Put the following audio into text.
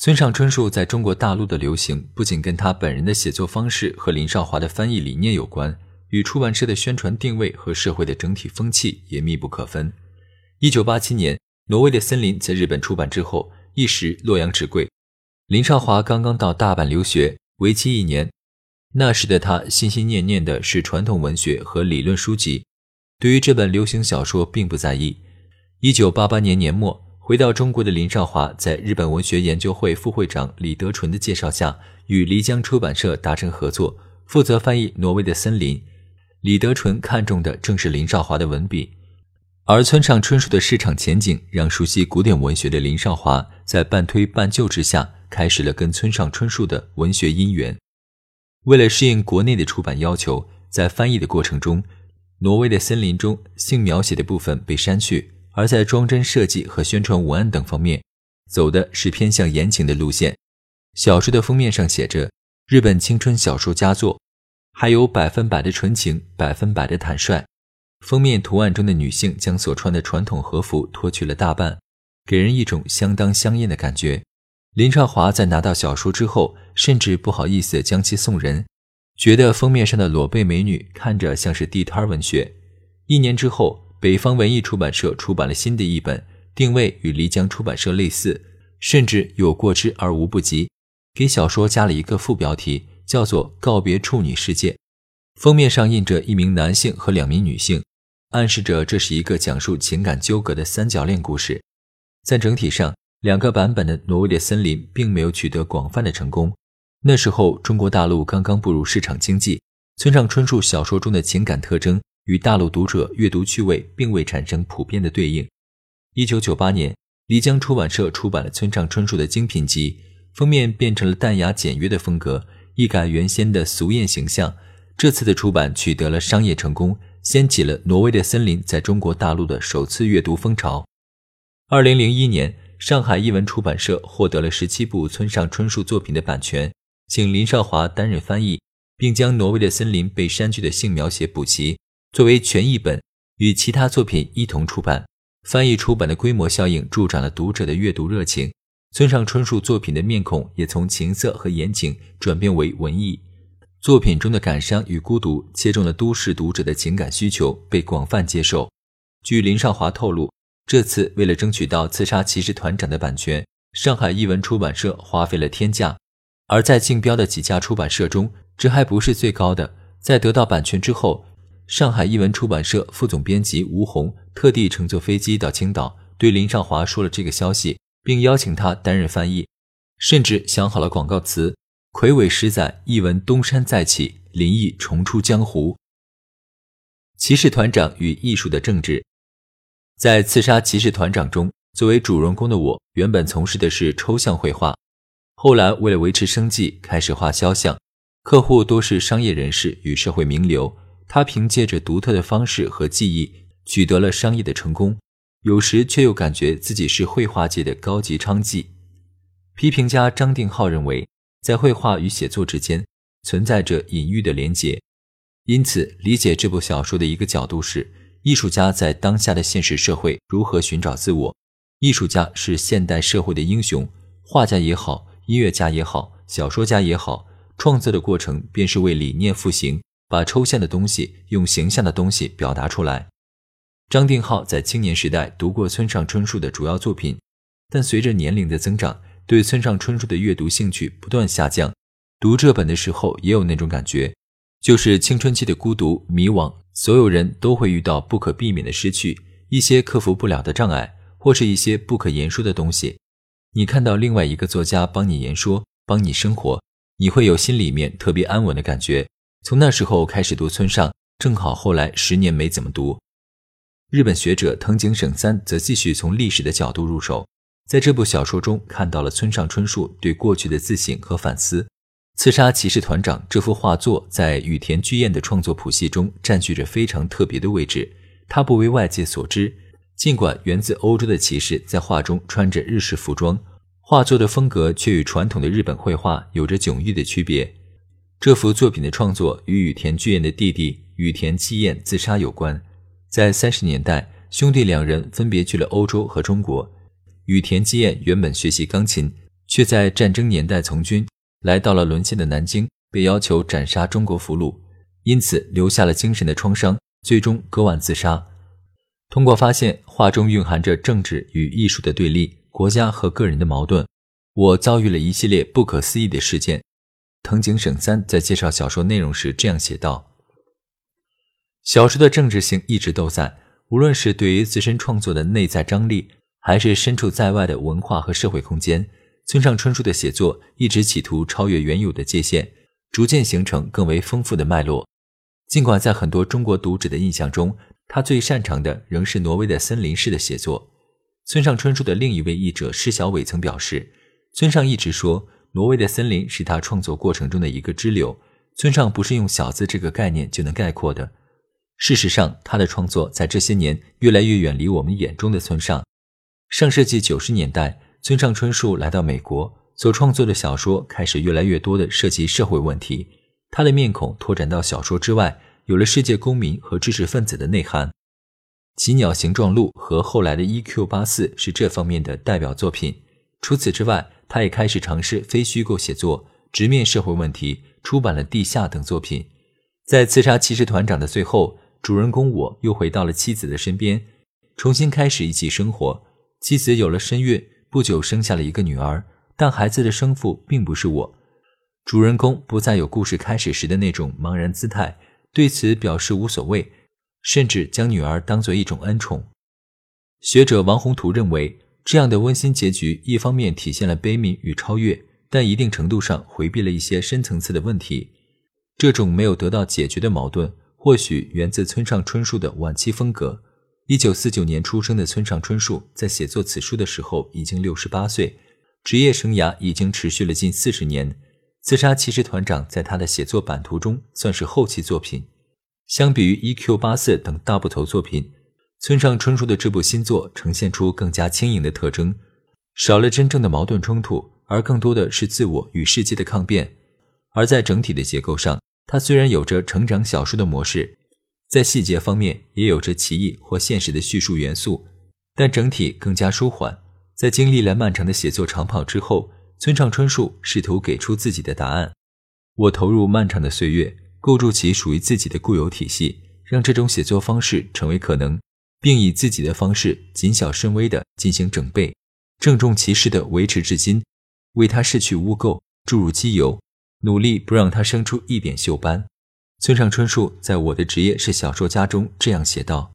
村上春树在中国大陆的流行不仅跟他本人的写作方式和林少华的翻译理念有关，与出版社的宣传定位和社会的整体风气也密不可分。一九八七年，《挪威的森林》在日本出版之后，一时洛阳纸贵。林少华刚刚到大阪留学，为期一年。那时的他心心念念的是传统文学和理论书籍，对于这本流行小说并不在意。一九八八年年末。回到中国的林少华，在日本文学研究会副会长李德纯的介绍下，与漓江出版社达成合作，负责翻译《挪威的森林》。李德纯看中的正是林少华的文笔，而村上春树的市场前景让熟悉古典文学的林少华在半推半就之下，开始了跟村上春树的文学姻缘。为了适应国内的出版要求，在翻译的过程中，《挪威的森林》中性描写的部分被删去。而在装帧设计和宣传文案等方面，走的是偏向言情的路线。小说的封面上写着“日本青春小说佳作”，还有百分百的纯情，百分百的坦率。封面图案中的女性将所穿的传统和服脱去了大半，给人一种相当香艳的感觉。林少华在拿到小说之后，甚至不好意思将其送人，觉得封面上的裸背美女看着像是地摊文学。一年之后。北方文艺出版社出版了新的一本，定位与漓江出版社类似，甚至有过之而无不及。给小说加了一个副标题，叫做《告别处女世界》。封面上印着一名男性和两名女性，暗示着这是一个讲述情感纠葛的三角恋故事。在整体上，两个版本的《挪威的森林》并没有取得广泛的成功。那时候，中国大陆刚刚步入市场经济，村上春树小说中的情感特征。与大陆读者阅读趣味并未产生普遍的对应。一九九八年，漓江出版社出版了村上春树的精品集，封面变成了淡雅简约的风格，一改原先的俗艳形象。这次的出版取得了商业成功，掀起了《挪威的森林》在中国大陆的首次阅读风潮。二零零一年，上海译文出版社获得了十七部村上春树作品的版权，请林少华担任翻译，并将《挪威的森林》被删去的性描写补齐。作为全译本，与其他作品一同出版，翻译出版的规模效应助长了读者的阅读热情。村上春树作品的面孔也从情色和严谨转变为文艺，作品中的感伤与孤独切中了都市读者的情感需求，被广泛接受。据林少华透露，这次为了争取到《刺杀骑士团长》的版权，上海译文出版社花费了天价。而在竞标的几家出版社中，这还不是最高的。在得到版权之后，上海译文出版社副总编辑吴红特地乘坐飞机到青岛，对林少华说了这个消息，并邀请他担任翻译，甚至想好了广告词：“魁伟十载，译文东山再起，林毅重出江湖。”骑士团长与艺术的政治，在《刺杀骑士团长》中，作为主人公的我原本从事的是抽象绘画，后来为了维持生计，开始画肖像，客户多是商业人士与社会名流。他凭借着独特的方式和技艺，取得了商业的成功，有时却又感觉自己是绘画界的高级娼妓。批评家张定浩认为，在绘画与写作之间存在着隐喻的连结，因此理解这部小说的一个角度是：艺术家在当下的现实社会如何寻找自我？艺术家是现代社会的英雄，画家也好，音乐家也好，小说家也好，创作的过程便是为理念复兴。把抽象的东西用形象的东西表达出来。张定浩在青年时代读过村上春树的主要作品，但随着年龄的增长，对村上春树的阅读兴趣不断下降。读这本的时候也有那种感觉，就是青春期的孤独、迷惘，所有人都会遇到不可避免的失去，一些克服不了的障碍，或是一些不可言说的东西。你看到另外一个作家帮你言说，帮你生活，你会有心里面特别安稳的感觉。从那时候开始读村上，正好后来十年没怎么读。日本学者藤井省三则继续从历史的角度入手，在这部小说中看到了村上春树对过去的自省和反思。《刺杀骑士团长》这幅画作在羽田居彦的创作谱系中占据着非常特别的位置，它不为外界所知。尽管源自欧洲的骑士在画中穿着日式服装，画作的风格却与传统的日本绘画有着迥异的区别。这幅作品的创作与羽田居彦的弟弟羽田纪彦自杀有关。在三十年代，兄弟两人分别去了欧洲和中国。羽田纪彦原本学习钢琴，却在战争年代从军，来到了沦陷的南京，被要求斩杀中国俘虏，因此留下了精神的创伤，最终割腕自杀。通过发现画中蕴含着政治与艺术的对立、国家和个人的矛盾，我遭遇了一系列不可思议的事件。藤井省三在介绍小说内容时这样写道：“小说的政治性一直都在，无论是对于自身创作的内在张力。”还是身处在外的文化和社会空间，村上春树的写作一直企图超越原有的界限，逐渐形成更为丰富的脉络。尽管在很多中国读者的印象中，他最擅长的仍是挪威的森林式的写作。村上春树的另一位译者施小伟曾表示，村上一直说挪威的森林是他创作过程中的一个支流。村上不是用“小子”这个概念就能概括的。事实上，他的创作在这些年越来越远离我们眼中的村上。上世纪九十年代，村上春树来到美国，所创作的小说开始越来越多的涉及社会问题。他的面孔拓展到小说之外，有了世界公民和知识分子的内涵。《奇鸟形状录》和后来的《E.Q. 八四》是这方面的代表作品。除此之外，他也开始尝试非虚构写作，直面社会问题，出版了《地下》等作品。在《刺杀骑士团长》的最后，主人公我又回到了妻子的身边，重新开始一起生活。妻子有了身孕，不久生下了一个女儿，但孩子的生父并不是我。主人公不再有故事开始时的那种茫然姿态，对此表示无所谓，甚至将女儿当作一种恩宠。学者王宏图认为，这样的温馨结局一方面体现了悲悯与超越，但一定程度上回避了一些深层次的问题。这种没有得到解决的矛盾，或许源自村上春树的晚期风格。一九四九年出生的村上春树，在写作此书的时候已经六十八岁，职业生涯已经持续了近四十年。《刺杀骑士团长》在他的写作版图中算是后期作品。相比于《E.Q. 八四》等大部头作品，村上春树的这部新作呈现出更加轻盈的特征，少了真正的矛盾冲突，而更多的是自我与世界的抗辩。而在整体的结构上，它虽然有着成长小说的模式。在细节方面也有着奇异或现实的叙述元素，但整体更加舒缓。在经历了漫长的写作长跑之后，村上春树试图给出自己的答案。我投入漫长的岁月，构筑起属于自己的固有体系，让这种写作方式成为可能，并以自己的方式谨小慎微地进行整备，郑重其事地维持至今，为他拭去污垢，注入机油，努力不让他生出一点锈斑。村上春树在《我的职业是小说家》中这样写道：“